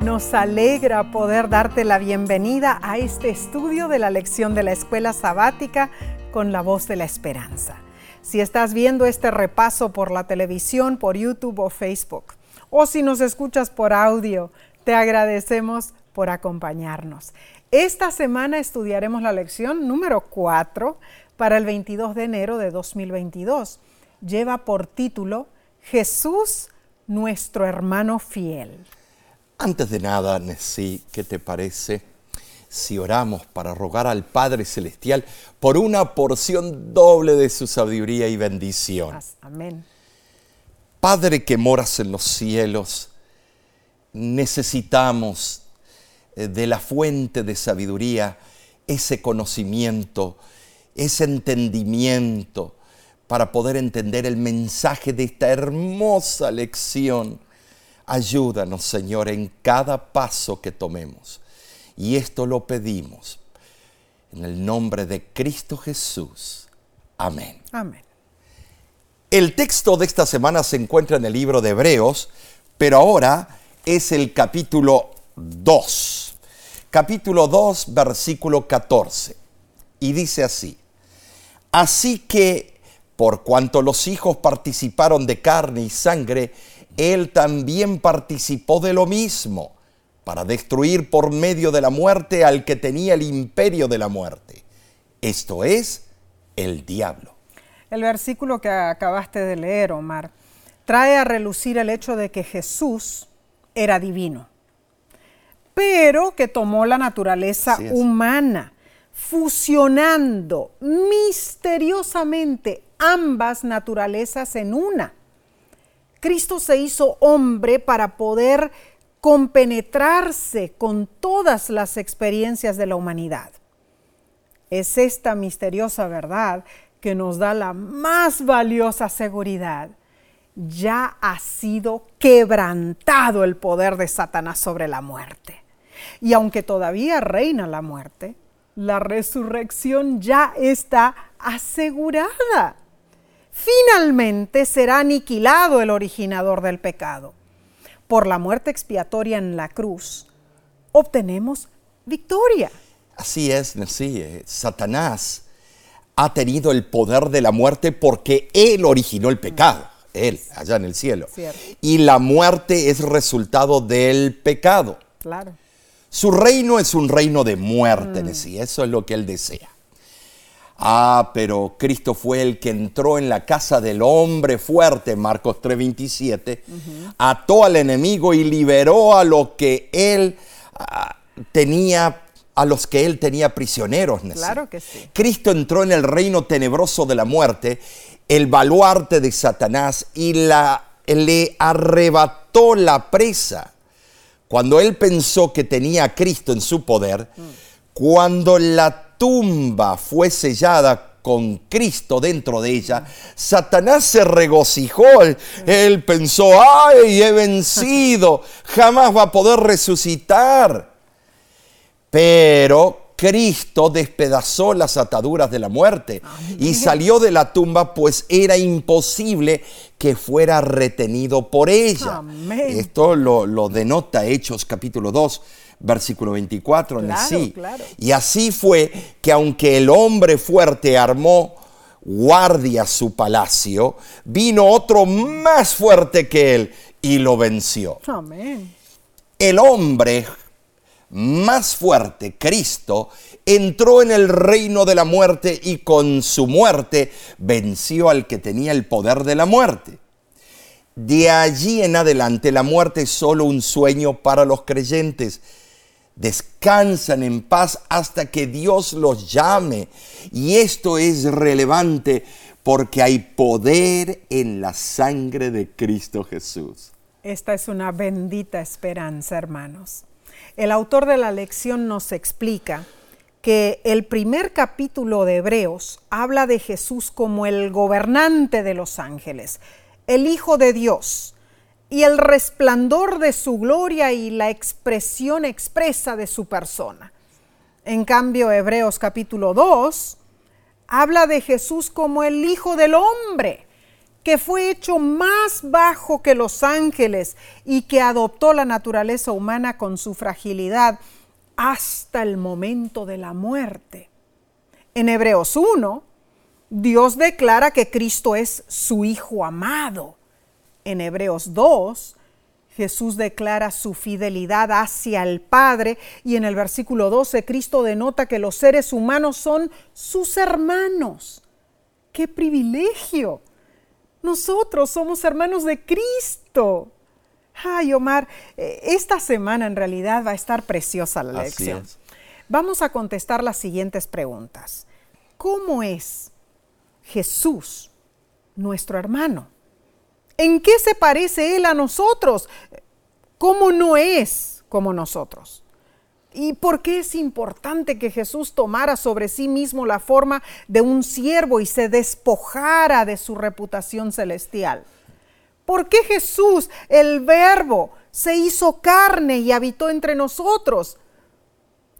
Nos alegra poder darte la bienvenida a este estudio de la lección de la escuela sabática con la voz de la esperanza. Si estás viendo este repaso por la televisión, por YouTube o Facebook, o si nos escuchas por audio, te agradecemos por acompañarnos. Esta semana estudiaremos la lección número 4 para el 22 de enero de 2022. Lleva por título Jesús, nuestro hermano fiel. Antes de nada, Nessie, ¿qué te parece si oramos para rogar al Padre Celestial por una porción doble de su sabiduría y bendición? Amén. Padre que moras en los cielos, necesitamos eh, de la fuente de sabiduría ese conocimiento, ese entendimiento para poder entender el mensaje de esta hermosa lección Ayúdanos, Señor, en cada paso que tomemos. Y esto lo pedimos en el nombre de Cristo Jesús. Amén. Amén. El texto de esta semana se encuentra en el libro de Hebreos, pero ahora es el capítulo 2. Capítulo 2, versículo 14. Y dice así, así que por cuanto los hijos participaron de carne y sangre, él también participó de lo mismo, para destruir por medio de la muerte al que tenía el imperio de la muerte. Esto es el diablo. El versículo que acabaste de leer, Omar, trae a relucir el hecho de que Jesús era divino, pero que tomó la naturaleza humana, fusionando misteriosamente ambas naturalezas en una Cristo se hizo hombre para poder compenetrarse con todas las experiencias de la humanidad. Es esta misteriosa verdad que nos da la más valiosa seguridad. Ya ha sido quebrantado el poder de Satanás sobre la muerte. Y aunque todavía reina la muerte, la resurrección ya está asegurada finalmente será aniquilado el originador del pecado. Por la muerte expiatoria en la cruz, obtenemos victoria. Así es, sí, Satanás ha tenido el poder de la muerte porque él originó el pecado, él, allá en el cielo. Y la muerte es resultado del pecado. Claro. Su reino es un reino de muerte, mm. eso es lo que él desea. Ah, pero Cristo fue el que entró en la casa del hombre fuerte, Marcos 3:27, ató al enemigo y liberó a lo que él ah, tenía a los que él tenía prisioneros. Claro que sí. Cristo entró en el reino tenebroso de la muerte, el baluarte de Satanás y la, le arrebató la presa. Cuando él pensó que tenía a Cristo en su poder, mm. cuando la tumba fue sellada con Cristo dentro de ella, Satanás se regocijó. Él, pensó, ay, he vencido, jamás va a poder resucitar. Pero Cristo despedazó las ataduras de la muerte y salió de la tumba, pues era imposible que fuera retenido por ella. Esto lo, lo denota Hechos capítulo 2 versículo 24 en sí. Y así fue que aunque el hombre fuerte armó guardia su palacio, vino otro más fuerte que él y lo venció. Amén. El hombre más fuerte, Cristo, entró en el reino de la muerte y con su muerte venció al que tenía el poder de la muerte. De allí en adelante la muerte es solo un sueño para los creyentes descansan en paz hasta que Dios los llame. Y esto es relevante porque hay poder en la sangre de Cristo Jesús. Esta es una bendita esperanza, hermanos. El autor de la lección nos explica que el primer capítulo de Hebreos habla de Jesús como el gobernante de los ángeles, el Hijo de Dios, y el resplandor de su gloria y la expresión expresa de su persona. En cambio, Hebreos capítulo 2 habla de Jesús como el Hijo del Hombre, que fue hecho más bajo que los ángeles y que adoptó la naturaleza humana con su fragilidad hasta el momento de la muerte. En Hebreos 1, Dios declara que Cristo es su Hijo amado. En Hebreos 2, Jesús declara su fidelidad hacia el Padre y en el versículo 12 Cristo denota que los seres humanos son sus hermanos. ¡Qué privilegio! Nosotros somos hermanos de Cristo. Ay, Omar, eh, esta semana en realidad va a estar preciosa la lección. Vamos a contestar las siguientes preguntas. ¿Cómo es Jesús, nuestro hermano? ¿En qué se parece Él a nosotros? ¿Cómo no es como nosotros? ¿Y por qué es importante que Jesús tomara sobre sí mismo la forma de un siervo y se despojara de su reputación celestial? ¿Por qué Jesús, el verbo, se hizo carne y habitó entre nosotros?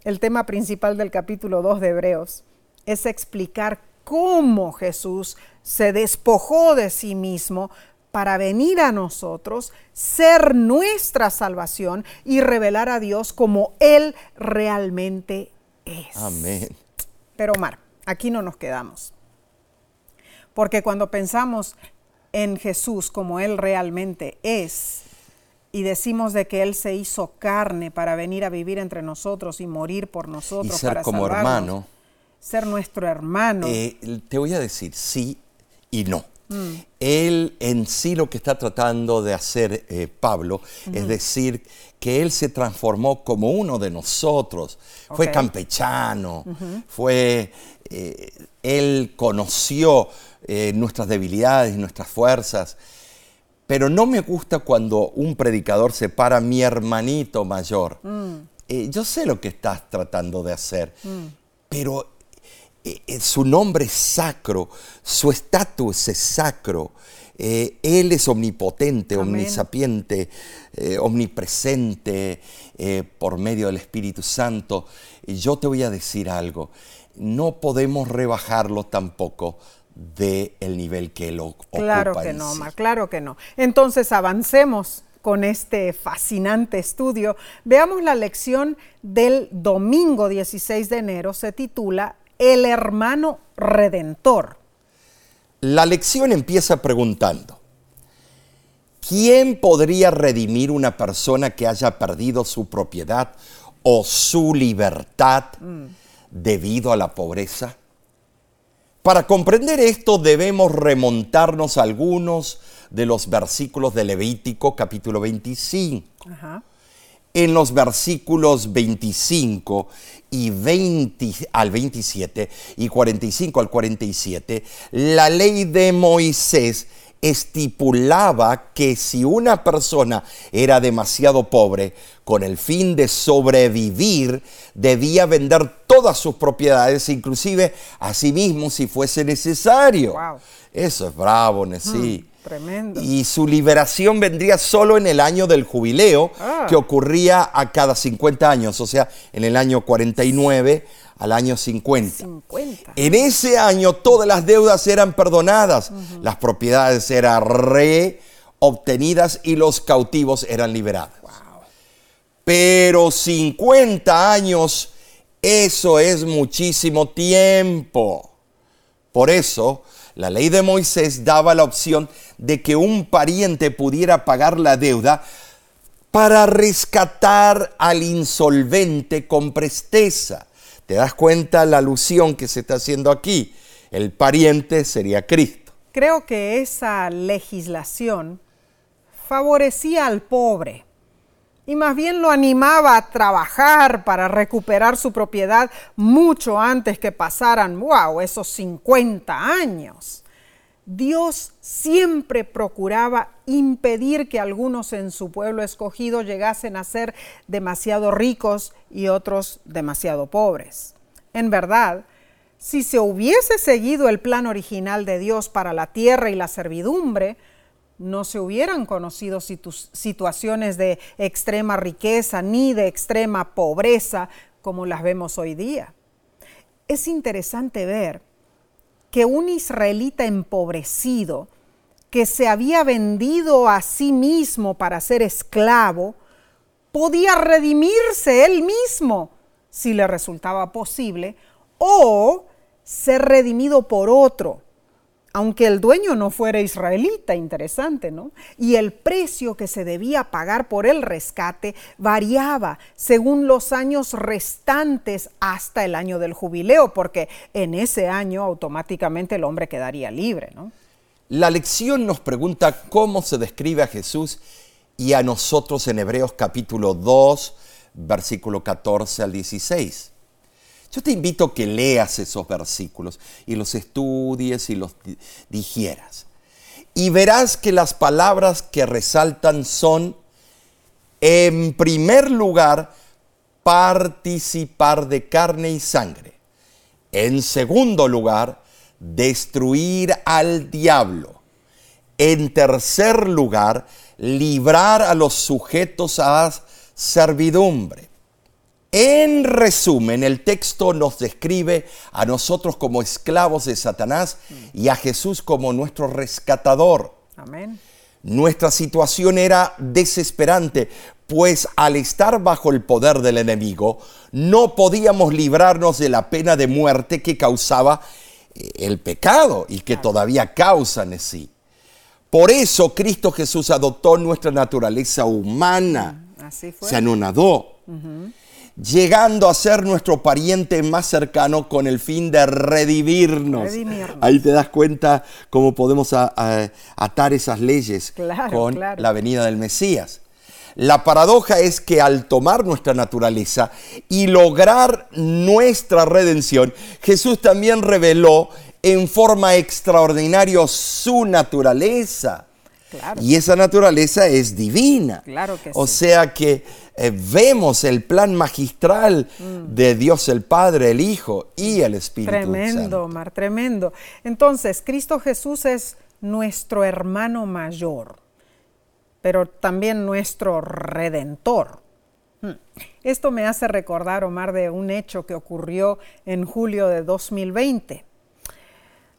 El tema principal del capítulo 2 de Hebreos es explicar cómo Jesús se despojó de sí mismo para venir a nosotros, ser nuestra salvación y revelar a Dios como Él realmente es. Amén. Pero Omar, aquí no nos quedamos. Porque cuando pensamos en Jesús como Él realmente es, y decimos de que Él se hizo carne para venir a vivir entre nosotros y morir por nosotros. Y ser para como hermano. Ser nuestro hermano. Eh, te voy a decir sí y no. Él en sí lo que está tratando de hacer eh, Pablo es decir que él se transformó como uno de nosotros. Fue campechano, fue, eh, él conoció eh, nuestras debilidades, nuestras fuerzas. Pero no me gusta cuando un predicador se para mi hermanito mayor. Mm. yo sé lo que estás tratando de hacer, mm. pero su nombre es sacro, su estatus es sacro. Eh, él es omnipotente, omnisapiente, omnipresente por medio del Espíritu Santo. Y yo te voy a decir algo, no podemos rebajarlo tampoco del el nivel que él ocupa. Claro que no, claro que no. Entonces avancemos con este fascinante estudio. Veamos la lección del domingo 16 de enero, se titula el hermano redentor. La lección empieza preguntando, ¿quién podría redimir una persona que haya perdido su propiedad o su libertad debido a la pobreza? Para comprender esto debemos remontarnos a algunos de los versículos de Levítico capítulo 25. En los versículos 25 y 20 al 27 y 45 al 47, la ley de Moisés estipulaba que si una persona era demasiado pobre, con el fin de sobrevivir, debía vender todas sus propiedades, inclusive a sí mismo si fuese necesario. Eso es bravo, sí. Tremendo. Y su liberación vendría solo en el año del jubileo, ah. que ocurría a cada 50 años, o sea, en el año 49 al año 50. En ese año todas las deudas eran perdonadas, las propiedades eran reobtenidas y los cautivos eran liberados. Pero 50 años, eso es muchísimo tiempo. Por eso, la ley de Moisés daba la opción de que un pariente pudiera pagar la deuda para rescatar al insolvente con presteza. ¿Te das cuenta la alusión que se está haciendo aquí? El pariente sería Cristo. Creo que esa legislación favorecía al pobre y más bien lo animaba a trabajar para recuperar su propiedad mucho antes que pasaran, wow, esos 50 años. Dios siempre procuraba impedir que algunos en su pueblo escogido llegasen a ser demasiado ricos y otros demasiado pobres. En verdad, si se hubiese seguido el plan original de Dios para la tierra y la servidumbre, no se hubieran conocido situaciones de extrema riqueza ni de extrema pobreza como las vemos hoy día. Es interesante ver que un israelita empobrecido que se había vendido a sí mismo para ser esclavo, podía redimirse él mismo si le resultaba posible, o ser redimido por otro, aunque el dueño no fuera israelita, interesante, ¿no? Y el precio que se debía pagar por el rescate variaba según los años restantes hasta el año del jubileo, porque en ese año automáticamente el hombre quedaría libre, ¿no? La lección nos pregunta cómo se describe a Jesús y a nosotros en Hebreos capítulo 2, versículo 14 al 16. Yo te invito a que leas esos versículos y los estudies y los digieras. Y verás que las palabras que resaltan son, en primer lugar, participar de carne y sangre. En segundo lugar, destruir al diablo. En tercer lugar, librar a los sujetos a servidumbre. En resumen, el texto nos describe a nosotros como esclavos de Satanás y a Jesús como nuestro rescatador. Amén. Nuestra situación era desesperante, pues al estar bajo el poder del enemigo, no podíamos librarnos de la pena de muerte que causaba eh, el pecado y que todavía causa en sí. Por eso Cristo Jesús adoptó nuestra naturaleza humana, Así fue. se anonadó, llegando a ser nuestro pariente más cercano con el fin de redimirnos. Redimirnos. Ahí te das cuenta cómo podemos a- a- atar esas leyes Claro, con claro. la venida del Mesías. La paradoja es que al tomar nuestra naturaleza y lograr nuestra redención, Jesús también reveló en forma extraordinaria su naturaleza. Claro. Y esa naturaleza es divina. Claro que o sí. sea que eh, vemos el plan magistral Mm. de Dios el Padre, el Hijo y el Espíritu Tremendo, Santo. Omar, tremendo. Entonces, Cristo Jesús es nuestro hermano mayor, pero también nuestro redentor. Hmm. Esto me hace recordar, Omar, de un hecho que ocurrió en julio de 2020.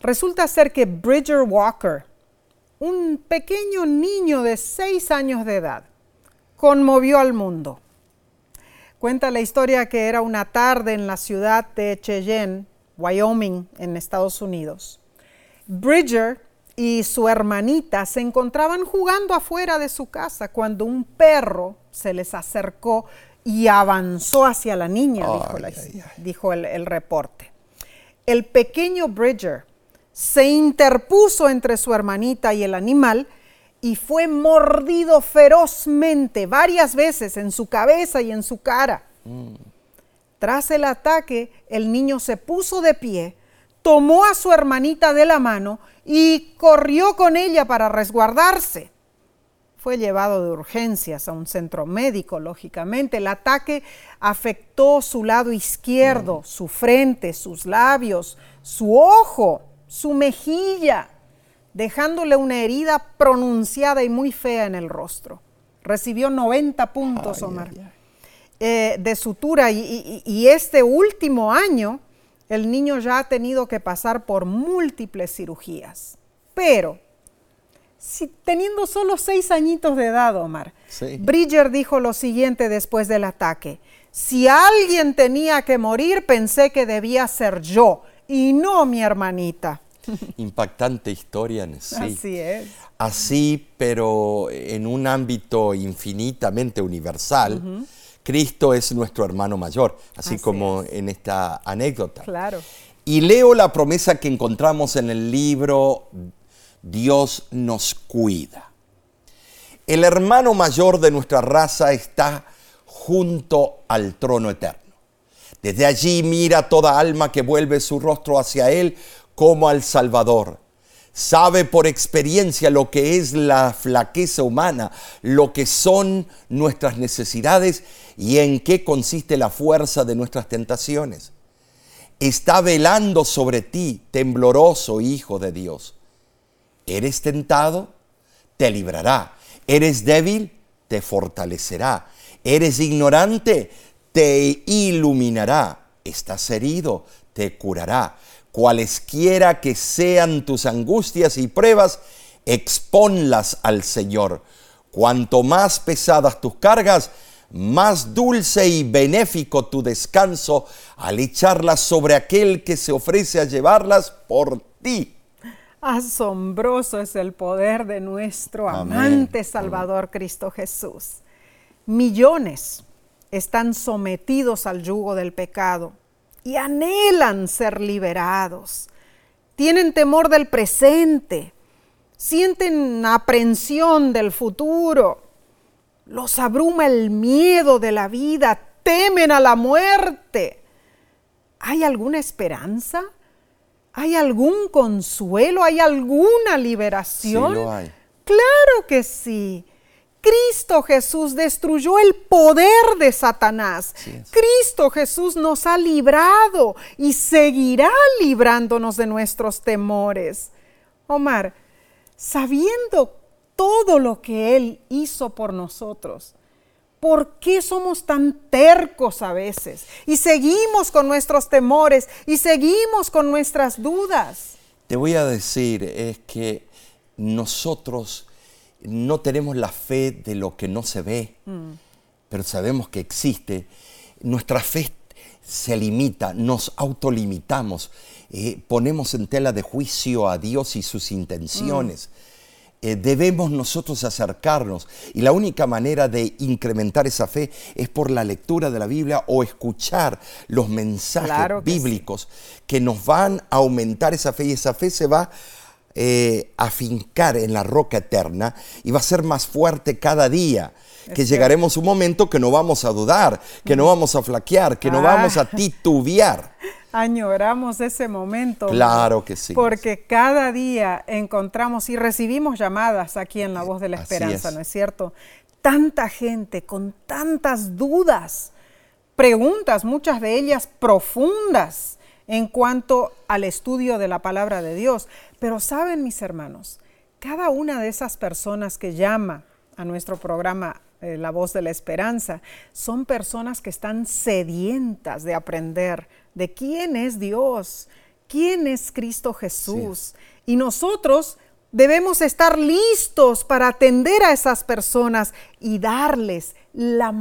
Resulta ser que Bridger Walker, un pequeño niño de seis años de edad, conmovió al mundo. Cuenta la historia que era una tarde en la ciudad de Cheyenne, Wyoming, en Estados Unidos. Bridger y su hermanita se encontraban jugando afuera de su casa cuando un perro se les acercó y avanzó hacia la niña, dijo, Ay, la- ay, ay. dijo el, el reporte. El pequeño Bridger se interpuso entre su hermanita y el animal y fue mordido ferozmente varias veces en su cabeza y en su cara. Tras el ataque, el niño se puso de pie, tomó a su hermanita de la mano y corrió con ella para resguardarse. Fue llevado de urgencias a un centro médico, lógicamente. El ataque afectó su lado izquierdo, su frente, sus labios, su ojo, su mejilla, dejándole una herida pronunciada y muy fea en el rostro. Recibió 90 puntos, Ay, Omar ay, ay. eh, de sutura y, y- y este último año el niño ya ha tenido que pasar por múltiples cirugías. Pero, si, teniendo solo seis añitos de edad, Omar, Sí. Bridger dijo lo siguiente después del ataque. Si alguien tenía que morir, pensé que debía ser yo y no mi hermanita. Impactante historia en sí. Así es. Así, pero en un ámbito infinitamente universal, Cristo es nuestro hermano mayor, así, Así como en esta anécdota. Claro. Y leo la promesa que encontramos en el libro Dios nos cuida. El hermano mayor de nuestra raza está junto al trono eterno. Desde allí mira toda alma que vuelve su rostro hacia Él como al Salvador. Sabe por experiencia lo que es la flaqueza humana, lo que son nuestras necesidades y en qué consiste la fuerza de nuestras tentaciones está velando sobre ti, tembloroso Hijo de Dios. ¿Eres tentado? Te librará. ¿Eres débil? Te fortalecerá. ¿Eres ignorante? Te iluminará. ¿Estás herido? Te curará. Cualesquiera que sean tus angustias y pruebas, exponlas al Señor. Cuanto más pesadas tus cargas, más dulce y benéfico tu descanso al echarlas sobre aquel que se ofrece a llevarlas por ti. Asombroso es el poder de nuestro amante Salvador Cristo Jesús. Millones están sometidos al yugo del pecado y anhelan ser liberados. Tienen temor del presente, sienten aprensión del futuro, los abruma el miedo de la vida, temen a la muerte. ¿Hay alguna esperanza? ¿Hay algún consuelo? ¿Hay alguna liberación? Sí, lo hay. Claro que sí. Cristo Jesús destruyó el poder de Satanás. Cristo Jesús nos ha librado y seguirá librándonos de nuestros temores. Omar, sabiendo todo lo que Él hizo por nosotros, ¿Por qué somos tan tercos a veces? Y seguimos con nuestros temores y seguimos con nuestras dudas. Te voy a decir, es que nosotros no tenemos la fe de lo que no se ve, mm. pero sabemos que existe. Nuestra fe se limita, nos autolimitamos, eh, ponemos en tela de juicio a Dios y sus intenciones. Mm. Eh, debemos nosotros acercarnos y la única manera de incrementar esa fe es por la lectura de la Biblia o escuchar los mensajes bíblicos que nos van a aumentar esa fe y esa fe se va eh, a fincar en la roca eterna y va a ser más fuerte cada día. que llegaremos a un momento que no vamos a dudar, que no vamos a flaquear, que no vamos a ah. titubear. Añoramos ese momento. Claro que sí. Porque cada día encontramos y recibimos llamadas aquí en La Voz de la Esperanza, ¿no es cierto? Tanta gente con tantas dudas, preguntas, muchas de ellas profundas en cuanto al estudio de la palabra de Dios. Pero saben, mis hermanos, cada una de esas personas que llama a nuestro programa eh, La Voz de la Esperanza son personas que están sedientas de aprender de quién es Dios, quién es Cristo Jesús. Y nosotros debemos estar listos para atender a esas personas y darles las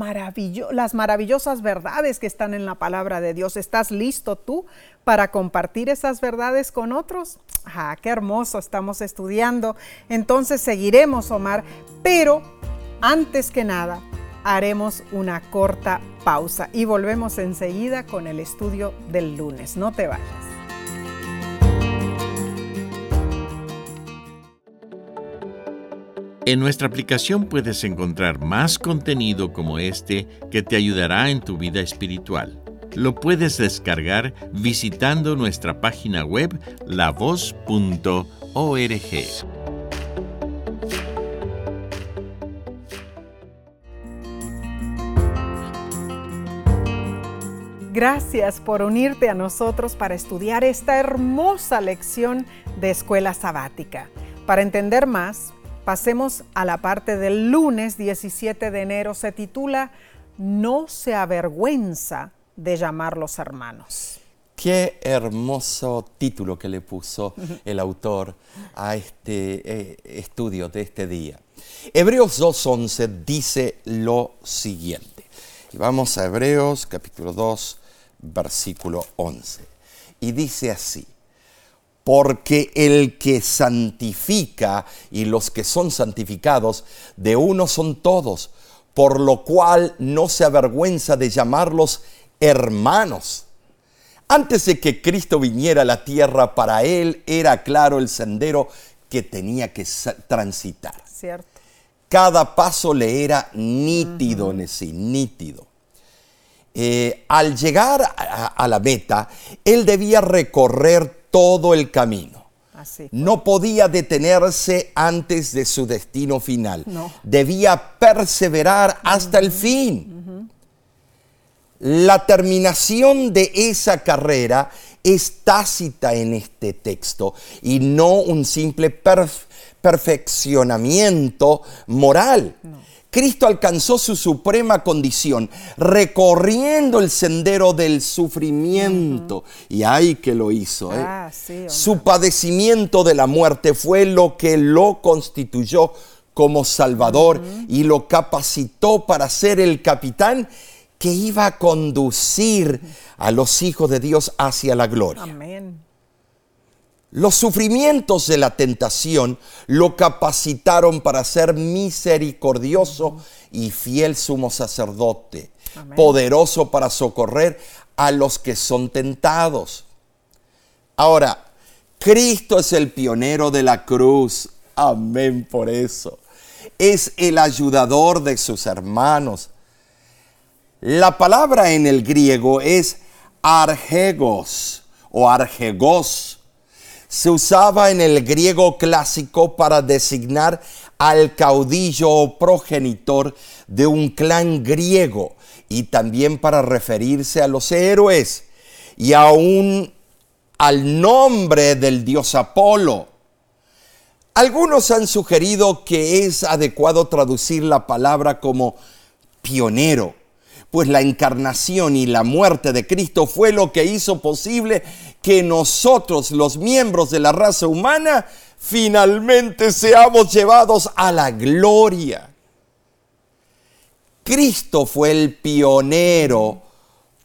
maravillosas verdades que están en la palabra de Dios. ¿Estás listo tú para compartir esas verdades con otros? Ah, qué hermoso, estamos estudiando. Entonces seguiremos, Omar, pero antes que nada, haremos una corta pausa y volvemos enseguida con el estudio del lunes. No te vayas. En nuestra aplicación puedes encontrar más contenido como este que te ayudará en tu vida espiritual. Lo puedes descargar visitando nuestra página web lavoz.org. Gracias por unirte a nosotros para estudiar esta hermosa lección de escuela sabática. Para entender más, pasemos a la parte del lunes 17 de enero. Se titula No se avergüenza de llamarlos hermanos. Qué hermoso título que le puso el autor a este eh, estudio de este día. Hebreos 2.11 dice lo siguiente. Y vamos a Hebreos capítulo 2, versículo 11. Y dice así, porque el que santifica y los que son santificados, de uno son todos, por lo cual no se avergüenza de llamarlos hermanos. Antes de que Cristo viniera a la tierra, para él era claro el sendero que tenía que transitar. Cierto. Cada paso le era nítido en sí, nítido. Eh, al llegar a, la meta, él debía recorrer todo el camino. No podía detenerse antes de su destino final. Debía perseverar hasta el fin. La terminación de esa carrera es tácita en este texto y no un simple perfeccionamiento moral. Cristo alcanzó su suprema condición recorriendo el sendero del sufrimiento. Y ahí que lo hizo. ¿eh? Ah, sí, su padecimiento de la muerte fue lo que lo constituyó como Salvador y lo capacitó para ser el capitán que iba a conducir a los hijos de Dios hacia la gloria. Amén. Los sufrimientos de la tentación lo capacitaron para ser misericordioso y fiel sumo sacerdote, Amén. poderoso para socorrer a los que son tentados. Ahora, Cristo es el pionero de la cruz. Amén por eso. Es el ayudador de sus hermanos. La palabra en el griego es argegos o argegos se usaba en el griego clásico para designar al caudillo o progenitor de un clan griego y también para referirse a los héroes y aún al nombre del dios Apolo. Algunos han sugerido que es adecuado traducir la palabra como pionero, pues la encarnación y la muerte de Cristo fue lo que hizo posible que nosotros, los miembros de la raza humana, finalmente seamos llevados a la gloria. Cristo fue el pionero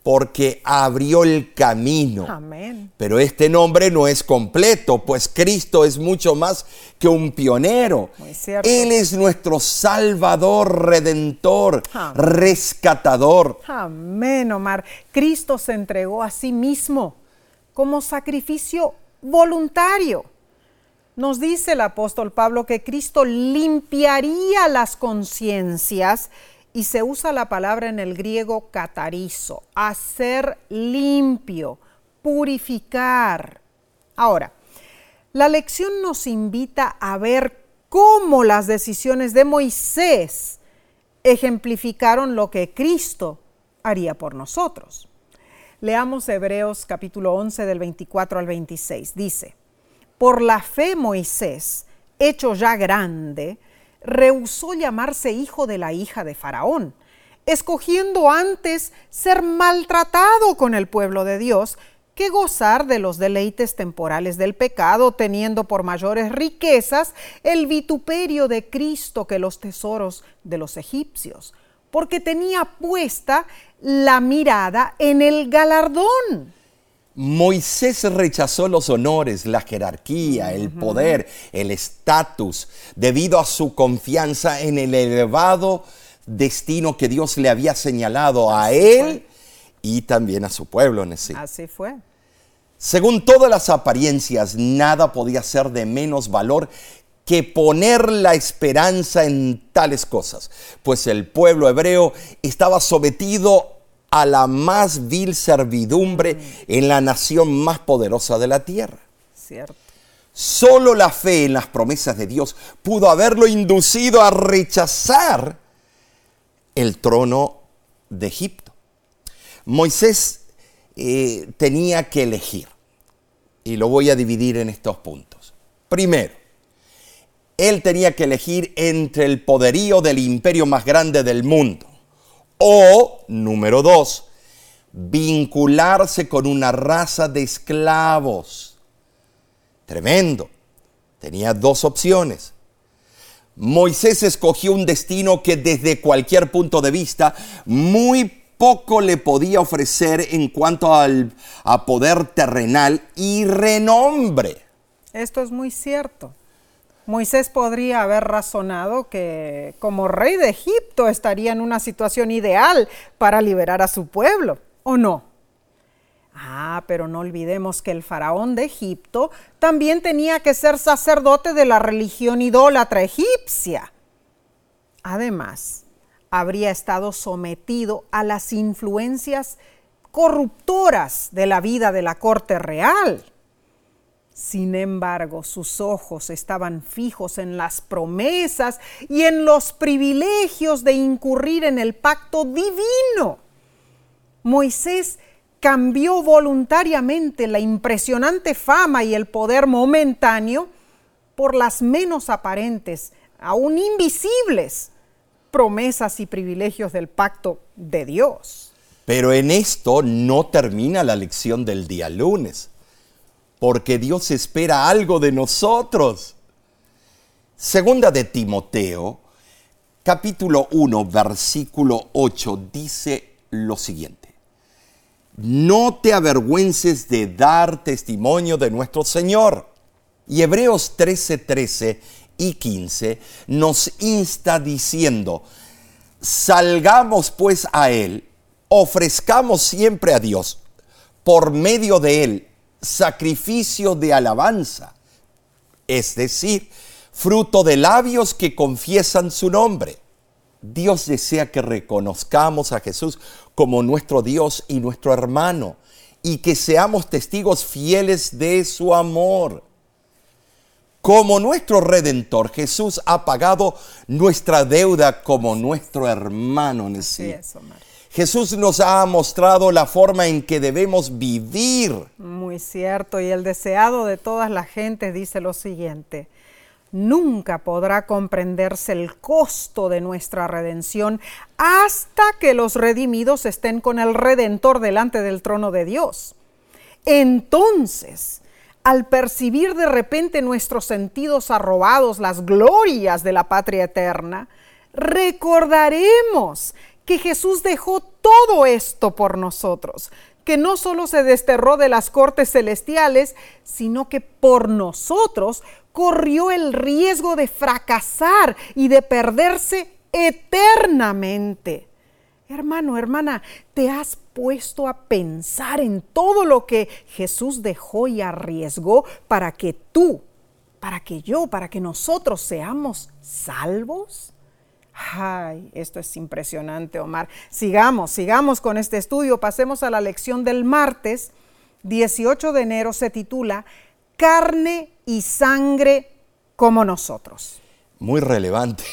porque abrió el camino. Amén. Pero este nombre no es completo, pues Cristo es mucho más que un pionero. Él es nuestro Salvador, Redentor, Amén. rescatador. Amén, Omar. Cristo se entregó a sí mismo como sacrificio voluntario. Nos dice el apóstol Pablo que Cristo limpiaría las conciencias y se usa la palabra en el griego catarizo, hacer limpio, purificar. Ahora, la lección nos invita a ver cómo las decisiones de Moisés ejemplificaron lo que Cristo haría por nosotros. Leamos Hebreos capítulo 11 del 24 al 26. Dice, por la fe Moisés, hecho ya grande, rehusó llamarse hijo de la hija de Faraón, escogiendo antes ser maltratado con el pueblo de Dios que gozar de los deleites temporales del pecado, teniendo por mayores riquezas el vituperio de Cristo que los tesoros de los egipcios, porque tenía puesta la mirada en el galardón. Moisés rechazó los honores, la jerarquía, el poder, el estatus, debido a su confianza en el elevado destino que Dios le había señalado a él y también a su pueblo en ese. Así fue. Según todas las apariencias, nada podía ser de menos valor que poner la esperanza en tales cosas, pues el pueblo hebreo estaba sometido a la más vil servidumbre en la nación más poderosa de la tierra. Cierto. Solo la fe en las promesas de Dios pudo haberlo inducido a rechazar el trono de Egipto. Moisés eh, tenía que elegir, y lo voy a dividir en estos puntos. Primero, él tenía que elegir entre el poderío del imperio más grande del mundo o, número dos, vincularse con una raza de esclavos. Tremendo. Tenía dos opciones. Moisés escogió un destino que desde cualquier punto de vista muy poco le podía ofrecer en cuanto al, a poder terrenal y renombre. Esto es muy cierto. Moisés podría haber razonado que como rey de Egipto estaría en una situación ideal para liberar a su pueblo, ¿o no? Ah, pero no olvidemos que el faraón de Egipto también tenía que ser sacerdote de la religión idólatra egipcia. Además, habría estado sometido a las influencias corruptoras de la vida de la corte real. Sin embargo, sus ojos estaban fijos en las promesas y en los privilegios de incurrir en el pacto divino. Moisés cambió voluntariamente la impresionante fama y el poder momentáneo por las menos aparentes, aún invisibles, promesas y privilegios del pacto de Dios. Pero en esto no termina la lección del día lunes, porque Dios espera algo de nosotros. Segunda de Timoteo, capítulo 1, versículo 8, dice lo siguiente. No te avergüences de dar testimonio de nuestro Señor. Y Hebreos 13, 13 y 15 nos insta diciendo, salgamos pues a Él, ofrezcamos siempre a Dios, por medio de Él, sacrificio de alabanza, es decir, fruto de labios que confiesan su nombre. Dios desea que reconozcamos a Jesús como nuestro Dios y nuestro hermano y que seamos testigos fieles de su amor. Como nuestro redentor, Jesús ha pagado nuestra deuda como nuestro hermano en el cielo. Jesús nos ha mostrado la forma en que debemos vivir. Muy cierto, y el deseado de todas las gentes dice lo siguiente, nunca podrá comprenderse el costo de nuestra redención hasta que los redimidos estén con el Redentor delante del trono de Dios. Entonces, al percibir de repente nuestros sentidos arrobados las glorias de la patria eterna, recordaremos que Jesús dejó todo esto por nosotros, que no solo se desterró de las cortes celestiales, sino que por nosotros corrió el riesgo de fracasar y de perderse eternamente. Hermano, hermana, ¿te has puesto a pensar en todo lo que Jesús dejó y arriesgó para que tú, para que yo, para que nosotros seamos salvos? Ay, esto es impresionante, Omar. Sigamos, sigamos con este estudio. Pasemos a la lección del martes, 18 de enero, se titula Carne y sangre como nosotros. Muy relevante.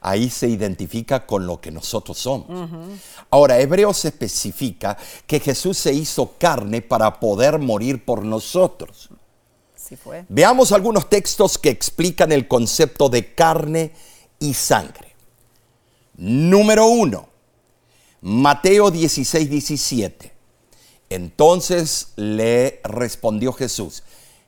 Ahí se identifica con lo que nosotros somos. Ahora, Hebreos especifica que Jesús se hizo carne para poder morir por nosotros. Sí fue. Veamos algunos textos que explican el concepto de carne y sangre. Número uno, Mateo 16, 17. Entonces le respondió Jesús,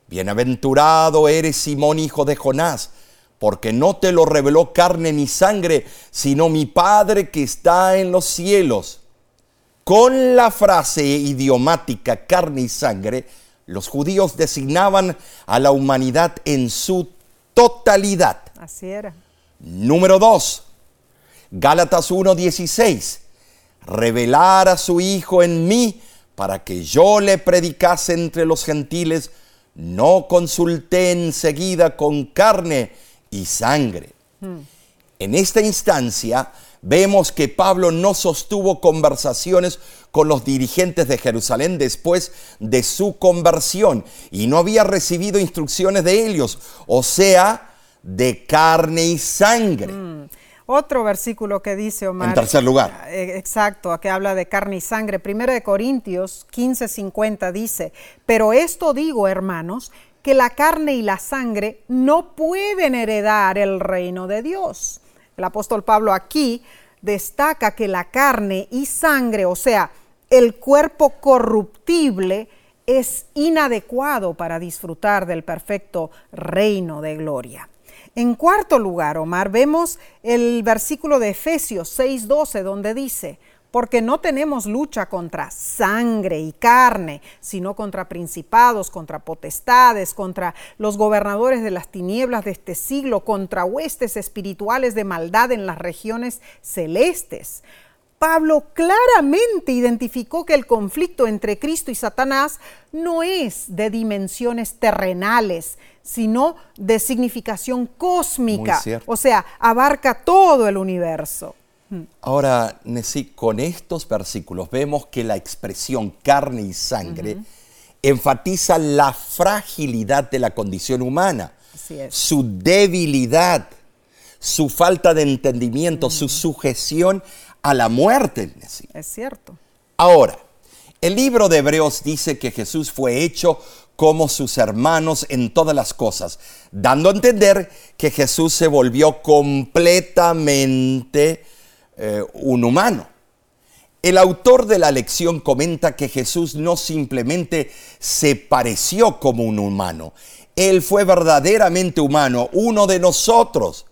Bienaventurado eres Simón, hijo de Jonás, porque no te lo reveló carne ni sangre, sino mi Padre que está en los cielos. Con la frase idiomática carne y sangre, los judíos designaban a la humanidad en su totalidad. Así era. Número dos, Gálatas 1:16, revelar a su Hijo en mí para que yo le predicase entre los gentiles, no consulté enseguida con carne y sangre. Hmm. En esta instancia vemos que Pablo no sostuvo conversaciones con los dirigentes de Jerusalén después de su conversión y no había recibido instrucciones de ellos, o sea, de carne y sangre. Hmm. Otro versículo que dice Omar. En tercer lugar. Eh, exacto, que habla de carne y sangre. Primero de Corintios 15:50 dice, pero esto digo, hermanos, que la carne y la sangre no pueden heredar el reino de Dios. El apóstol Pablo aquí destaca que la carne y sangre, o sea, el cuerpo corruptible, es inadecuado para disfrutar del perfecto reino de gloria. En cuarto lugar, Omar, vemos el versículo de Efesios 6:12 donde dice, porque no tenemos lucha contra sangre y carne, sino contra principados, contra potestades, contra los gobernadores de las tinieblas de este siglo, contra huestes espirituales de maldad en las regiones celestes. Pablo claramente identificó que el conflicto entre Cristo y Satanás no es de dimensiones terrenales, sino de significación cósmica, o sea, abarca todo el universo. Hmm. Ahora, Nessie, con estos versículos vemos que la expresión carne y sangre enfatiza la fragilidad de la condición humana, su debilidad, su falta de entendimiento, su sujeción a la muerte. Es cierto. Ahora, el libro de Hebreos dice que Jesús fue hecho como sus hermanos en todas las cosas, dando a entender que Jesús se volvió completamente eh, un humano. El autor de la lección comenta que Jesús no simplemente se pareció como un humano, Él fue verdaderamente humano, uno de nosotros.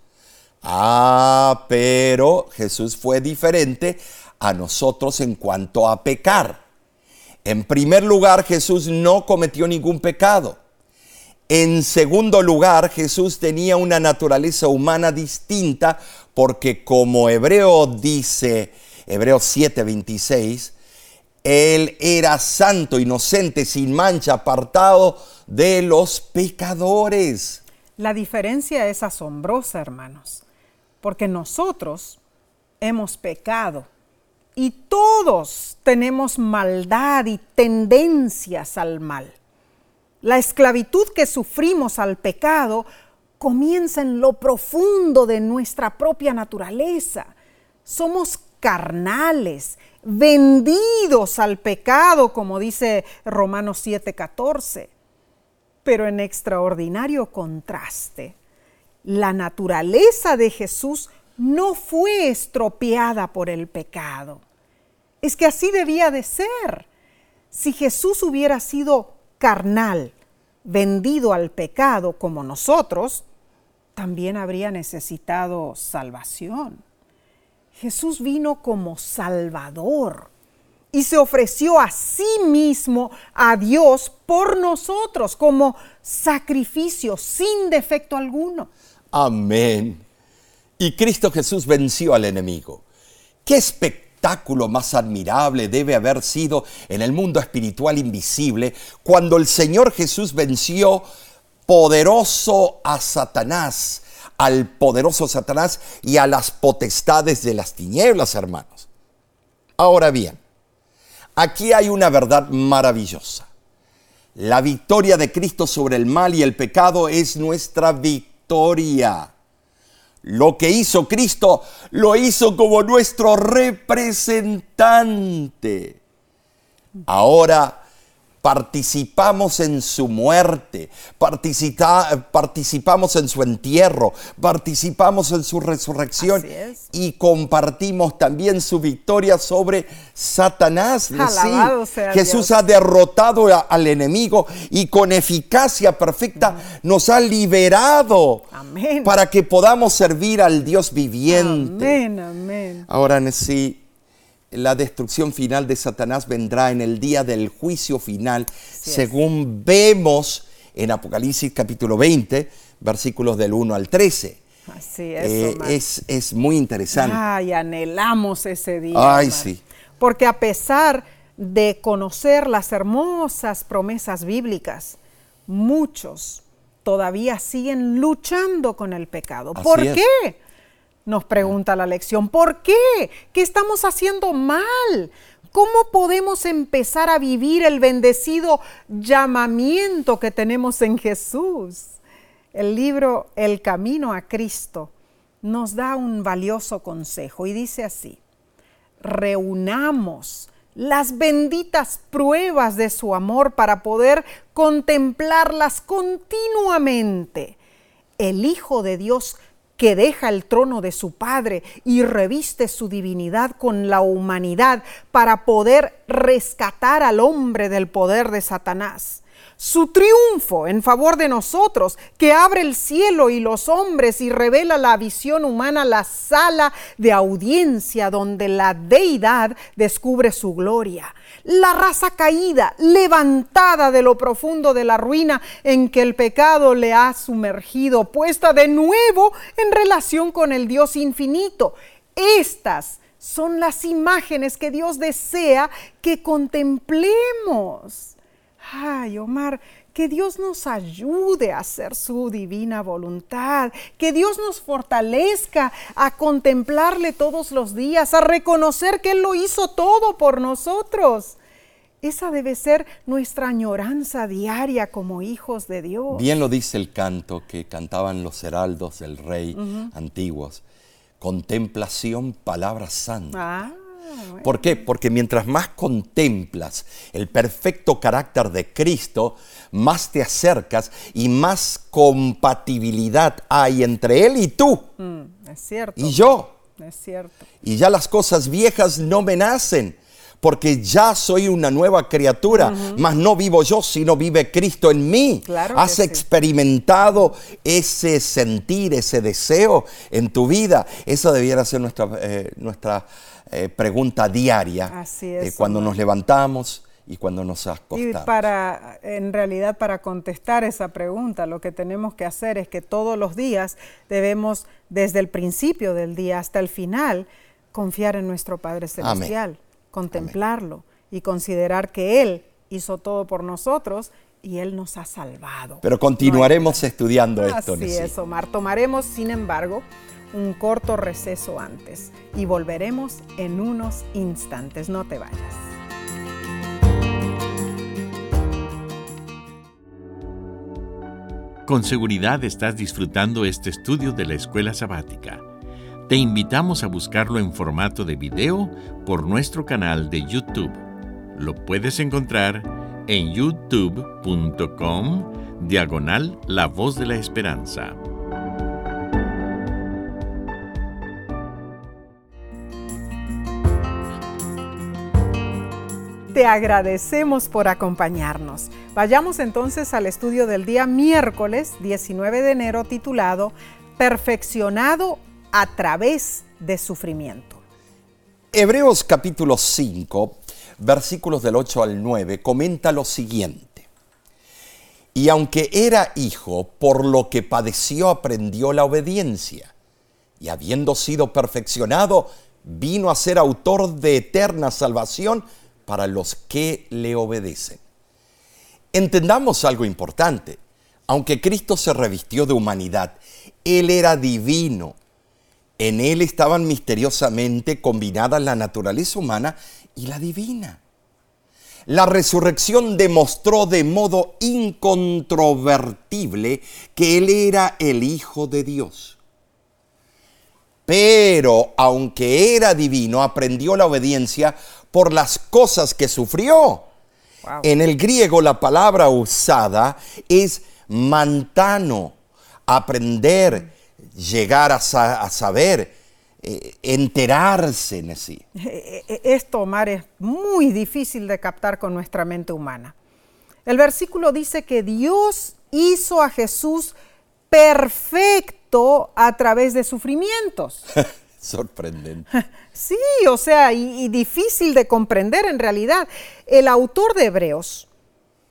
Ah, pero Jesús fue diferente a nosotros en cuanto a pecar. En primer lugar, Jesús no cometió ningún pecado. En segundo lugar, Jesús tenía una naturaleza humana distinta porque como Hebreo dice, Hebreo 7:26, Él era santo, inocente, sin mancha, apartado de los pecadores. La diferencia es asombrosa, hermanos, porque nosotros hemos pecado y todos tenemos maldad y tendencias al mal. La esclavitud que sufrimos al pecado comienza en lo profundo de nuestra propia naturaleza. Somos carnales, vendidos al pecado, como dice Romanos 7:14. Pero en extraordinario contraste, la naturaleza de Jesús no fue estropeada por el pecado. Es que así debía de ser. Si Jesús hubiera sido carnal, vendido al pecado como nosotros, también habría necesitado salvación. Jesús vino como Salvador y se ofreció a sí mismo a Dios por nosotros como sacrificio sin defecto alguno. Amén y Cristo Jesús venció al enemigo. Qué espectáculo más admirable debe haber sido en el mundo espiritual invisible cuando el Señor Jesús venció poderoso a Satanás, al poderoso Satanás y a las potestades de las tinieblas, hermanos. Ahora bien, aquí hay una verdad maravillosa. La victoria de Cristo sobre el mal y el pecado es nuestra victoria. Lo que hizo Cristo lo hizo como nuestro representante. Ahora participamos en su muerte, participamos en su entierro, participamos en su resurrección y compartimos también su victoria sobre Satanás. Jesús ha derrotado al enemigo y con eficacia perfecta nos ha liberado para que podamos servir al Dios viviente. Amén, amén. Ahora sí la destrucción final de Satanás vendrá en el día del juicio final, según vemos en Apocalipsis capítulo 20, versículos del 1 al 13. Así es, eh, es, muy interesante. Ay, anhelamos ese día. Ay, sí. Porque a pesar de conocer las hermosas promesas bíblicas, muchos todavía siguen luchando con el pecado. ¿Por qué? Nos pregunta la lección, ¿por qué? ¿Qué estamos haciendo mal? ¿Cómo podemos empezar a vivir el bendecido llamamiento que tenemos en Jesús? El libro El Camino a Cristo nos da un valioso consejo y dice así, reunamos las benditas pruebas de su amor para poder contemplarlas continuamente. El Hijo de Dios que deja el trono de su Padre y reviste su divinidad con la humanidad para poder rescatar al hombre del poder de Satanás su triunfo en favor de nosotros, que abre el cielo y los hombres y revela la visión humana, la sala de audiencia donde la deidad descubre su gloria. La raza caída, levantada de lo profundo de la ruina en que el pecado le ha sumergido, puesta de nuevo en relación con el Dios infinito. Estas son las imágenes que Dios desea que contemplemos. Ay, Omar, que Dios nos ayude a hacer su divina voluntad, que Dios nos fortalezca a contemplarle todos los días, a reconocer que Él lo hizo todo por nosotros. Esa debe ser nuestra añoranza diaria como hijos de Dios. Bien lo dice el canto que cantaban los heraldos del rey antiguos. Contemplación, palabra santa. Ah ¿Por qué? Porque mientras más contemplas el perfecto carácter de Cristo, más te acercas y más compatibilidad hay entre Él y tú. Mm, es cierto. Y yo. Es cierto. Y ya las cosas viejas no me nacen, porque ya soy una nueva criatura, mas no vivo yo, sino vive Cristo en mí. Claro Has sí. experimentado ese sentir, ese deseo en tu vida. Esa debiera ser nuestra, eh, nuestra eh, pregunta diaria Así es, eh, cuando Omar. nos levantamos y cuando nos Y acostamos. para, en realidad, para contestar esa pregunta, lo que tenemos que hacer es que todos los días debemos, desde el principio del día hasta el final, confiar en nuestro Padre Celestial, contemplarlo y considerar que Él hizo todo por nosotros y Él nos ha salvado. Pero continuaremos estudiando esto, Así es, Omar. Tomaremos, sin embargo, un corto receso antes y volveremos en unos instantes. No te vayas. Con seguridad estás disfrutando este estudio de la escuela sabática. Te invitamos a buscarlo en formato de video por nuestro canal de YouTube. Lo puedes encontrar en youtube.com diagonal La Voz de la Esperanza. Te agradecemos por acompañarnos. Vayamos entonces al estudio del día miércoles 19 de enero titulado Perfeccionado a través de sufrimiento. Hebreos capítulo 5, versículos del 8 al 9, comenta lo siguiente. Y aunque era hijo, por lo que padeció aprendió la obediencia. Y habiendo sido perfeccionado, vino a ser autor de eterna salvación para los que le obedecen. Entendamos algo importante. Aunque Cristo se revistió de humanidad, Él era divino. En Él estaban misteriosamente combinadas la naturaleza humana y la divina. La resurrección demostró de modo incontrovertible que Él era el Hijo de Dios. Pero aunque era divino, aprendió la obediencia por las cosas que sufrió. Wow. En el griego la palabra usada es mantano, aprender, llegar a, sa- a saber, eh, enterarse en sí. Eh, eh, Esto, Omar, es muy difícil de captar con nuestra mente humana. El versículo dice que Dios hizo a Jesús perfecto a través de sufrimientos. Sorprendente. Sí, o sea, y, y difícil de comprender en realidad. El autor de Hebreos,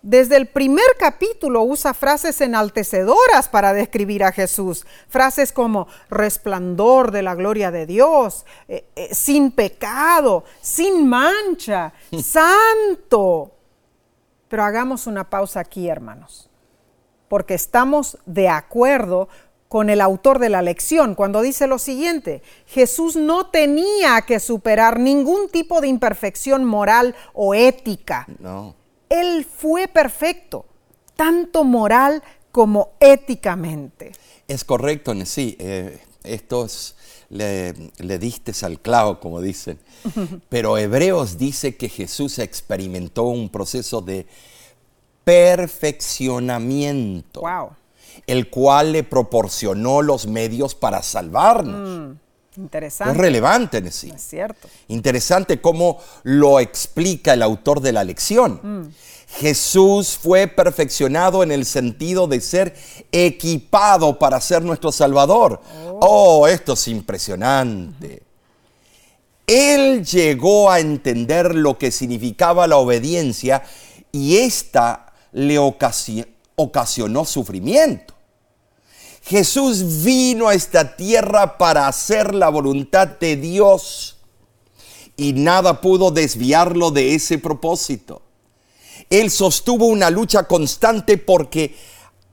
desde el primer capítulo, usa frases enaltecedoras para describir a Jesús. Frases como resplandor de la gloria de Dios, eh, eh, sin pecado, sin mancha, santo. Pero hagamos una pausa aquí, hermanos, porque estamos de acuerdo con el autor de la lección cuando dice lo siguiente, Jesús no tenía que superar ningún tipo de imperfección moral o ética. No. Él fue perfecto, tanto moral como éticamente. Es correcto, sí. Eh, esto es, le, le diste al clavo, como dicen. Pero Hebreos dice que Jesús experimentó un proceso de perfeccionamiento, Wow. El cual le proporcionó los medios para salvarnos. Es Interesante. relevante, sí. Es cierto. Interesante cómo lo explica el autor de la lección. Jesús fue perfeccionado en el sentido de ser equipado para ser nuestro Salvador. Oh, esto es impresionante. Él llegó a entender lo que significaba la obediencia y esta le ocasi- ocasionó sufrimiento. Jesús vino a esta tierra para hacer la voluntad de Dios y nada pudo desviarlo de ese propósito. Él sostuvo una lucha constante porque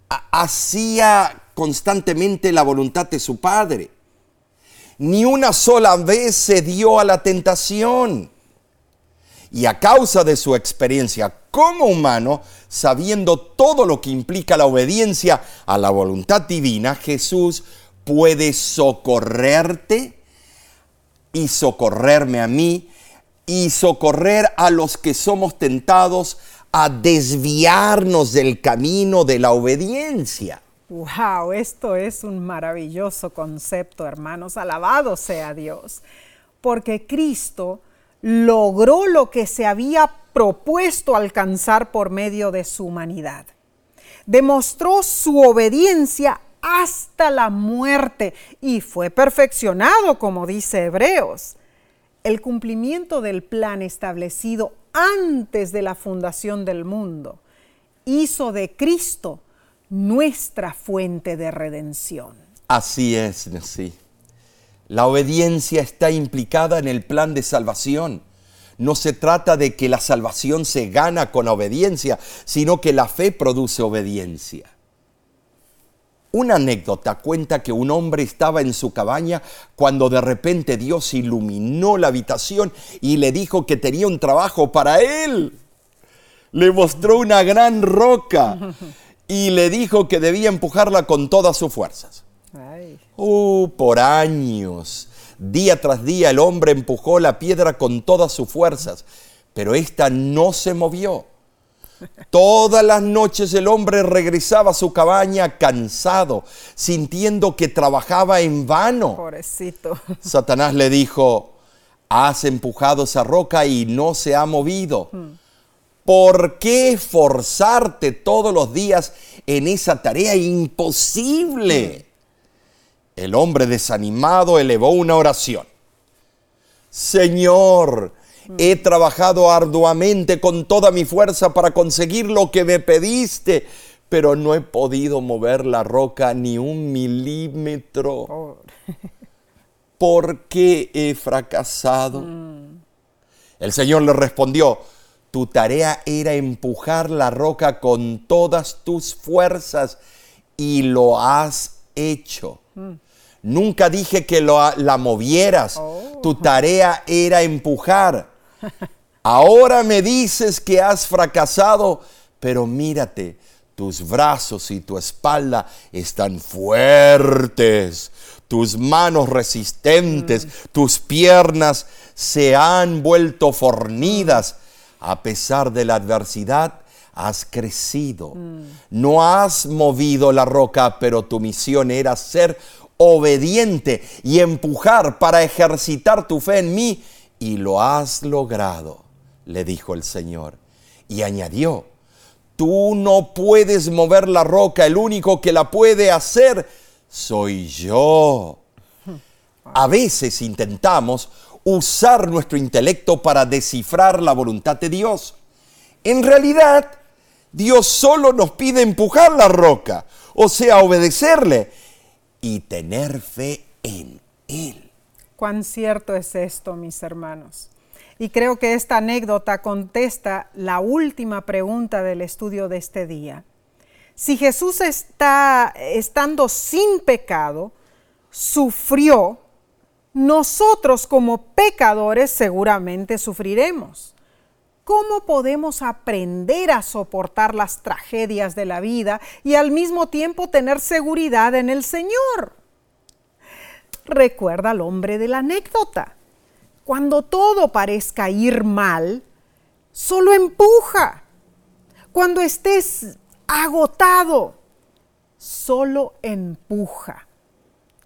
ha- hacía constantemente la voluntad de su Padre. Ni una sola vez se dio a la tentación. Y a causa de su experiencia como humano, sabiendo todo lo que implica la obediencia a la voluntad divina, Jesús puede socorrerte y socorrerme a mí y socorrer a los que somos tentados a desviarnos del camino de la obediencia. Wow, esto es un maravilloso concepto, hermanos. Alabado sea Dios. Porque Cristo logró lo que se había propuesto alcanzar por medio de su humanidad. Demostró su obediencia hasta la muerte y fue perfeccionado, como dice Hebreos. El cumplimiento del plan establecido antes de la fundación del mundo hizo de Cristo nuestra fuente de redención. Así es, sí. La obediencia está implicada en el plan de salvación. No se trata de que la salvación se gana con obediencia, sino que la fe produce obediencia. Una anécdota cuenta que un hombre estaba en su cabaña cuando de repente Dios iluminó la habitación y le dijo que tenía un trabajo para él. Le mostró una gran roca y le dijo que debía empujarla con todas sus fuerzas. Uh, por años, día tras día el hombre empujó la piedra con todas sus fuerzas, pero ésta no se movió. Todas las noches el hombre regresaba a su cabaña cansado, sintiendo que trabajaba en vano. Pobrecito. Satanás le dijo, has empujado esa roca y no se ha movido. ¿Por qué esforzarte todos los días en esa tarea imposible? El hombre desanimado elevó una oración. Señor, He trabajado arduamente con toda mi fuerza para conseguir lo que me pediste, pero no he podido mover la roca ni un milímetro. ¿Por qué he fracasado? Mm. El Señor le respondió, tu tarea era empujar la roca con todas tus fuerzas y lo has hecho. Mm. Nunca dije que la movieras. Oh. Tu tarea era empujar. Ahora me dices que has fracasado, pero mírate, tus brazos y tu espalda están fuertes, tus manos resistentes, mm. tus piernas se han vuelto fornidas. A pesar de la adversidad, has crecido. Mm. No has movido la roca, pero tu misión era ser obediente y empujar para ejercitar tu fe en mí y lo has logrado, le dijo el Señor. Y añadió, tú no puedes mover la roca, el único que la puede hacer soy yo. A veces intentamos usar nuestro intelecto para descifrar la voluntad de Dios. En realidad, Dios solo nos pide empujar la roca, o sea, obedecerle y tener fe en Él. Cuán cierto es esto, mis hermanos. Y creo que esta anécdota contesta la última pregunta del estudio de este día. Si Jesús está estando sin pecado, sufrió, nosotros como pecadores seguramente sufriremos. ¿Cómo podemos aprender a soportar las tragedias de la vida y al mismo tiempo tener seguridad en el Señor? recuerda al hombre de la anécdota. Cuando todo parezca ir mal, solo empuja. Cuando estés agotado, solo empuja.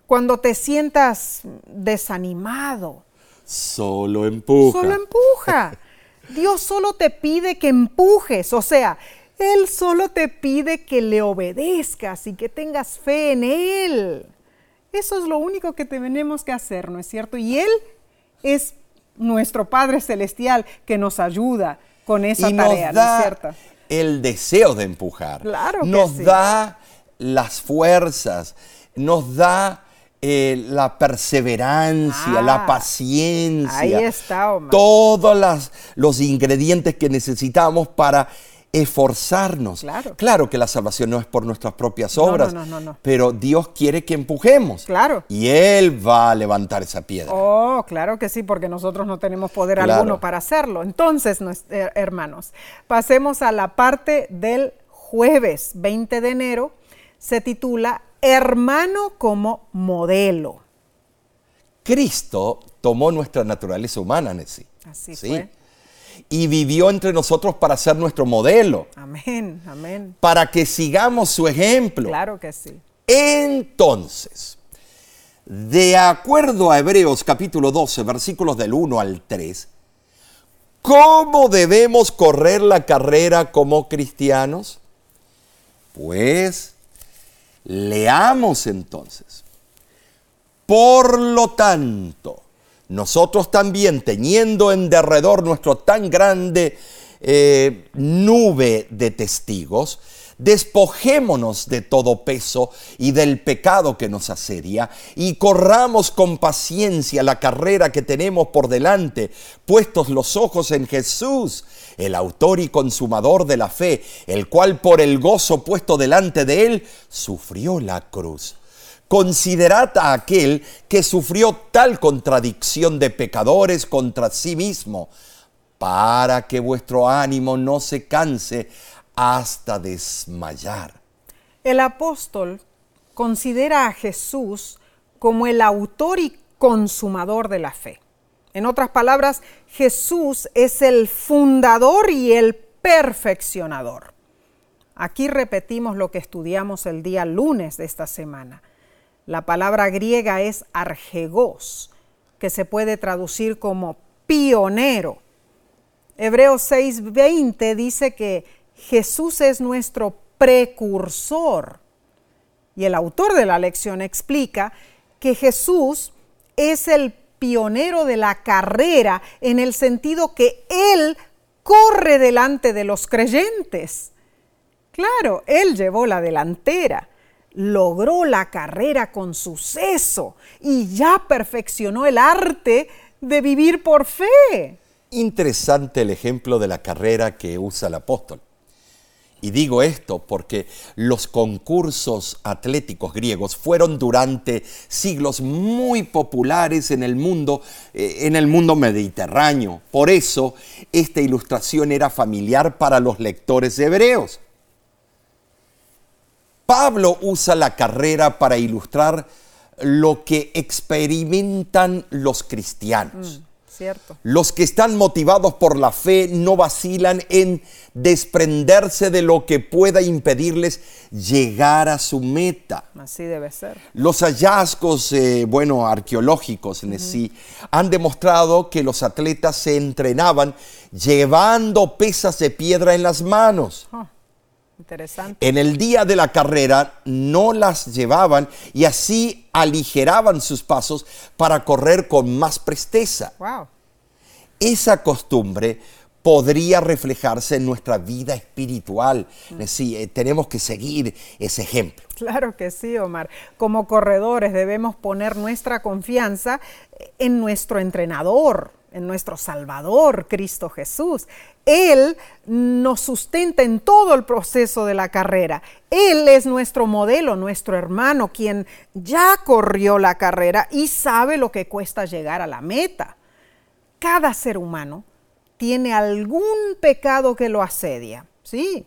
Cuando te sientas desanimado, solo empuja. Solo empuja. Dios solo te pide que empujes, o sea, Él solo te pide que le obedezcas y que tengas fe en Él. Eso es lo único que tenemos que hacer, ¿no es cierto? Y Él es nuestro Padre Celestial que nos ayuda con esa tarea, ¿no es cierto? El deseo de empujar. Claro que nos da las fuerzas, nos da eh, la perseverancia, la ah, paciencia. Ahí está, Omar. Todos los ingredientes que necesitamos para esforzarnos. Claro. que la salvación no es por nuestras propias obras, pero Dios quiere que empujemos. Claro. Y Él va a levantar esa piedra. Oh, claro que sí, porque nosotros no tenemos poder alguno para hacerlo. Entonces, hermanos, pasemos a la parte del jueves 20 de enero. Se titula Hermano como modelo. Cristo tomó nuestra naturaleza humana, Nessie. Así ¿sí? fue. Y vivió entre nosotros para ser nuestro modelo, Amén, amén. para que sigamos su ejemplo. Claro que sí. Entonces, de acuerdo a Hebreos capítulo 12, versículos del 1 al 3, ¿cómo debemos correr la carrera como cristianos? Pues, leamos entonces. Por lo tanto, nosotros también, teniendo en derredor nuestro tan grande eh, nube de testigos, despojémonos de todo peso y del pecado que nos asedia y corramos con paciencia la carrera que tenemos por delante, puestos los ojos en Jesús, el autor y consumador de la fe, el cual por el gozo puesto delante de él sufrió la cruz. Considerad a aquel que sufrió tal contradicción de pecadores contra sí mismo, para que vuestro ánimo no se canse hasta desmayar. El apóstol considera a Jesús como el autor y consumador de la fe. En otras palabras, Jesús es el fundador y el perfeccionador. Aquí repetimos lo que estudiamos el día lunes de esta semana. La palabra griega es argegos, que se puede traducir como pionero. Hebreos 6:20 dice que Jesús es nuestro precursor. Y el autor de la lección explica que Jesús es el pionero de la carrera en el sentido que Él corre delante de los creyentes. Claro, Él llevó la delantera, logró la carrera con suceso y ya perfeccionó el arte de vivir por fe. Interesante el ejemplo de la carrera que usa el apóstol. Y digo esto porque los concursos atléticos griegos fueron durante siglos muy populares en el mundo, eh, en el mundo mediterráneo. Por eso esta ilustración era familiar para los lectores hebreos. Pablo usa la carrera para ilustrar lo que experimentan los cristianos. Cierto. Los que están motivados por la fe no vacilan en desprenderse de lo que pueda impedirles llegar a su meta. Así debe ser. Los hallazgos, eh, bueno, arqueológicos en sí, han demostrado que los atletas se entrenaban llevando pesas de piedra en las manos. Oh, interesante. En el día de la carrera no las llevaban y así aligeraban sus pasos para correr con más presteza. Wow. Esa costumbre podría reflejarse en nuestra vida espiritual. Sí, eh, tenemos que seguir ese ejemplo. Claro que sí, Omar. Como corredores debemos poner nuestra confianza en nuestro entrenador, en nuestro Salvador, Cristo Jesús. Él nos sustenta en todo el proceso de la carrera. Él es nuestro modelo, nuestro hermano, quien ya corrió la carrera y sabe lo que cuesta llegar a la meta. Cada ser humano tiene algún pecado que lo asedia. Sí,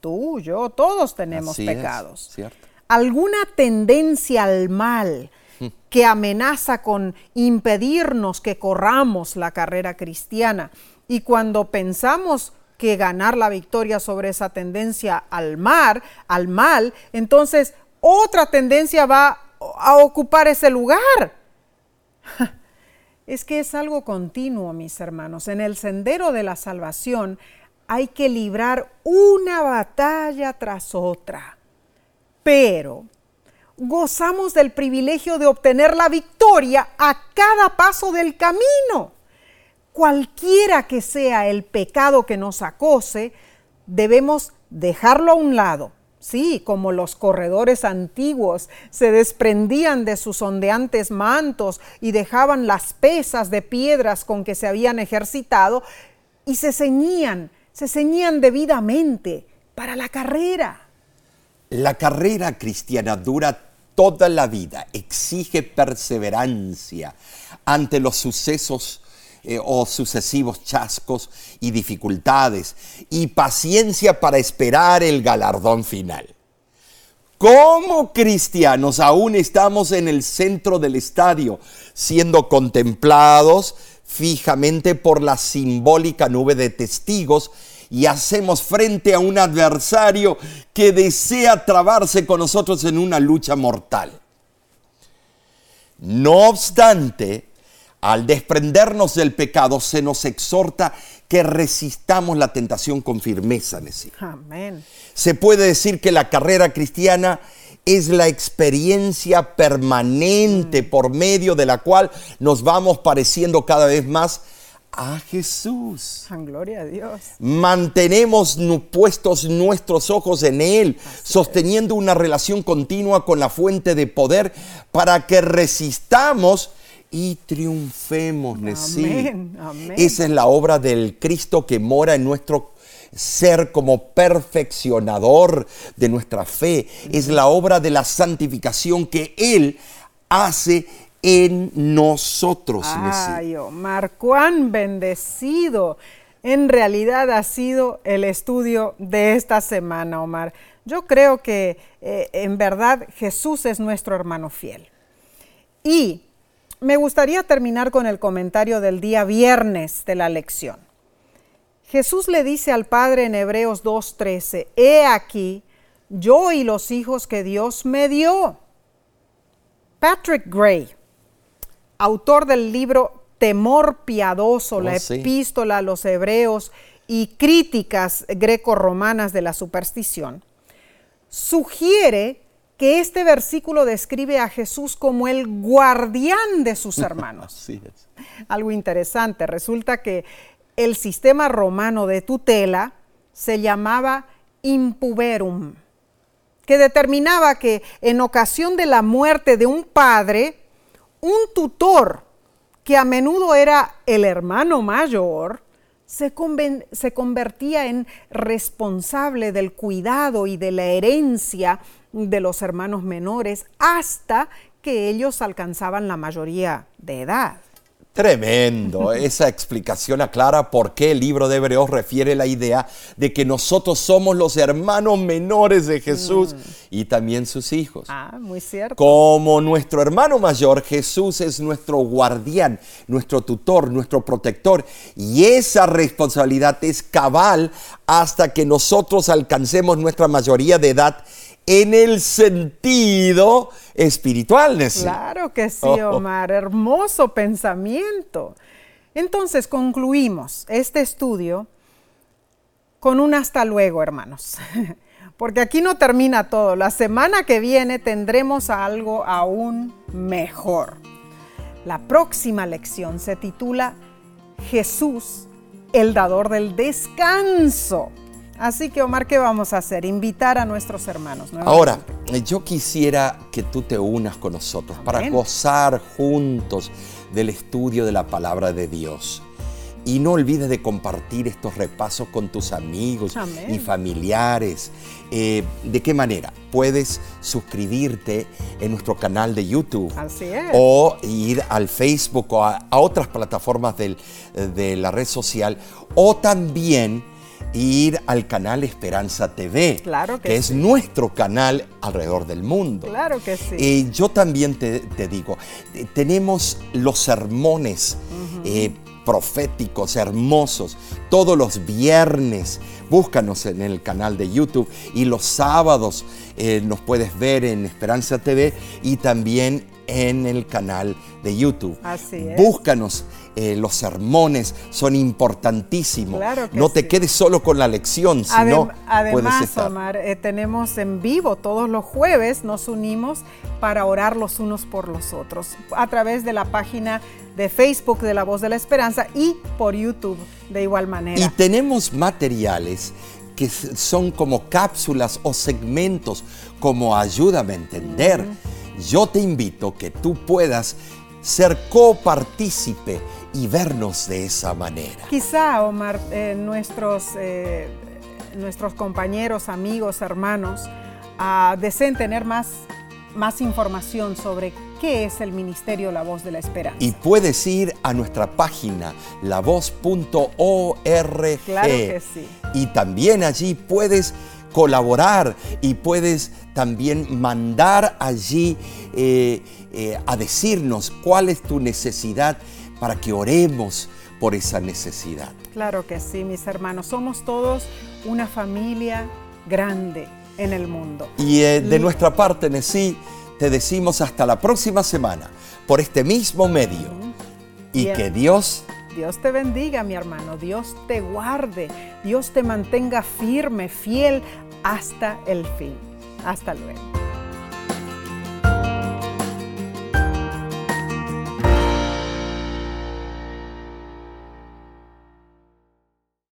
tú, yo, todos tenemos Así es, pecados. cierto. Alguna tendencia al mal que amenaza con impedirnos que corramos la carrera cristiana. Y cuando pensamos que ganar la victoria sobre esa tendencia al mar, al mal, entonces otra tendencia va a ocupar ese lugar. Es que es algo continuo, mis hermanos. En el sendero de la salvación hay que librar una batalla tras otra. Pero gozamos del privilegio de obtener la victoria a cada paso del camino. Cualquiera que sea el pecado que nos acose, debemos dejarlo a un lado. Sí, como los corredores antiguos se desprendían de sus ondeantes mantos y dejaban las pesas de piedras con que se habían ejercitado y se ceñían, se ceñían debidamente para la carrera. La carrera cristiana dura toda la vida, exige perseverancia ante los sucesos eh, o sucesivos chascos y dificultades y paciencia para esperar el galardón final. como cristianos aún estamos en el centro del estadio, siendo contemplados fijamente por la simbólica nube de testigos y hacemos frente a un adversario que desea trabarse con nosotros en una lucha mortal. No obstante, al desprendernos del pecado, se nos exhorta que resistamos la tentación con firmeza. Amén. Se puede decir que la carrera cristiana es la experiencia permanente mm. por medio de la cual nos vamos pareciendo cada vez más a Jesús. Gloria a Dios. Mantenemos puestos nuestros ojos en Él, sosteniendo una relación continua con la fuente de poder para que resistamos y triunfemos. Amén, amén. Esa es la obra del Cristo que mora en nuestro ser como perfeccionador de nuestra fe. Es la obra de la santificación que Él hace en nosotros. Ay, Omar, cuán bendecido en realidad ha sido el estudio de esta semana, Omar. Yo creo que eh, en verdad Jesús es nuestro hermano fiel. Y me gustaría terminar con el comentario del día viernes de la lección. Jesús le dice al Padre en Hebreos 2.13, He aquí, yo y los hijos que Dios me dio. Patrick Gray, autor del libro Temor Piadoso, la oh, epístola a los hebreos y críticas greco-romanas de la superstición, sugiere que este versículo describe a Jesús como el guardián de sus hermanos. Algo interesante, resulta que el sistema romano de tutela se llamaba impuberum, que determinaba que en ocasión de la muerte de un padre, un tutor, que a menudo era el hermano mayor, se, convertía en responsable del cuidado y de la herencia de los hermanos menores hasta que ellos alcanzaban la mayoría de edad. Tremendo. Esa explicación aclara por qué el libro de Hebreos refiere la idea de que nosotros somos los hermanos menores de Jesús mm. y también sus hijos. Ah, muy cierto. Como nuestro hermano mayor, Jesús es nuestro guardián, nuestro tutor, nuestro protector. Y esa responsabilidad es cabal hasta que nosotros alcancemos nuestra mayoría de edad en el sentido espiritual. Claro que sí, oh. Omar. Hermoso pensamiento. Entonces concluimos este estudio con un hasta luego, hermanos. Porque aquí no termina todo. La semana que viene tendremos algo aún mejor. La próxima lección se titula Jesús, el dador del descanso. Así que Omar, ¿qué vamos a hacer? Invitar a nuestros hermanos. Ahora, yo quisiera que tú te unas con nosotros para gozar juntos del estudio de la palabra de Dios. Y no olvides de compartir estos repasos con tus amigos y familiares. Eh, ¿De qué manera? Puedes suscribirte en nuestro canal de YouTube. Así es. O ir al Facebook o a, otras plataformas de la red social. O también ir al canal Esperanza TV, claro que, que es nuestro canal alrededor del mundo. Claro que sí. Eh, yo también te, digo, eh, tenemos los sermones eh, proféticos, hermosos, todos los viernes. Búscanos en el canal de YouTube y los sábados nos puedes ver en Esperanza TV y también en el canal de YouTube. Así es. Búscanos eh, los sermones son importantísimos. no te quedes solo con la lección, sino Además, Omar, eh, tenemos en vivo todos los jueves, nos unimos para orar los unos por los otros, a través de la página de Facebook de La Voz de la Esperanza y por YouTube de igual manera. Y tenemos materiales que son como cápsulas o segmentos, como ayúdame a entender. Yo te invito que tú puedas ser copartícipe y vernos de esa manera. Quizá, Omar, eh, nuestros, eh, nuestros compañeros, amigos, hermanos, uh, deseen tener más, más información sobre qué es el Ministerio La Voz de la Esperanza. Y puedes ir a nuestra página lavoz.org. Claro que sí. Y también allí puedes colaborar y puedes también mandar allí eh, eh, a decirnos cuál es tu necesidad para que oremos por esa necesidad. Claro que sí, mis hermanos. Somos todos una familia grande en el mundo. Y eh, de nuestra parte, Nesí, te decimos hasta la próxima semana por este mismo medio. Y Bien. que Dios Dios te bendiga, mi hermano. Dios te guarde. Dios te mantenga firme, fiel hasta el fin. Hasta luego.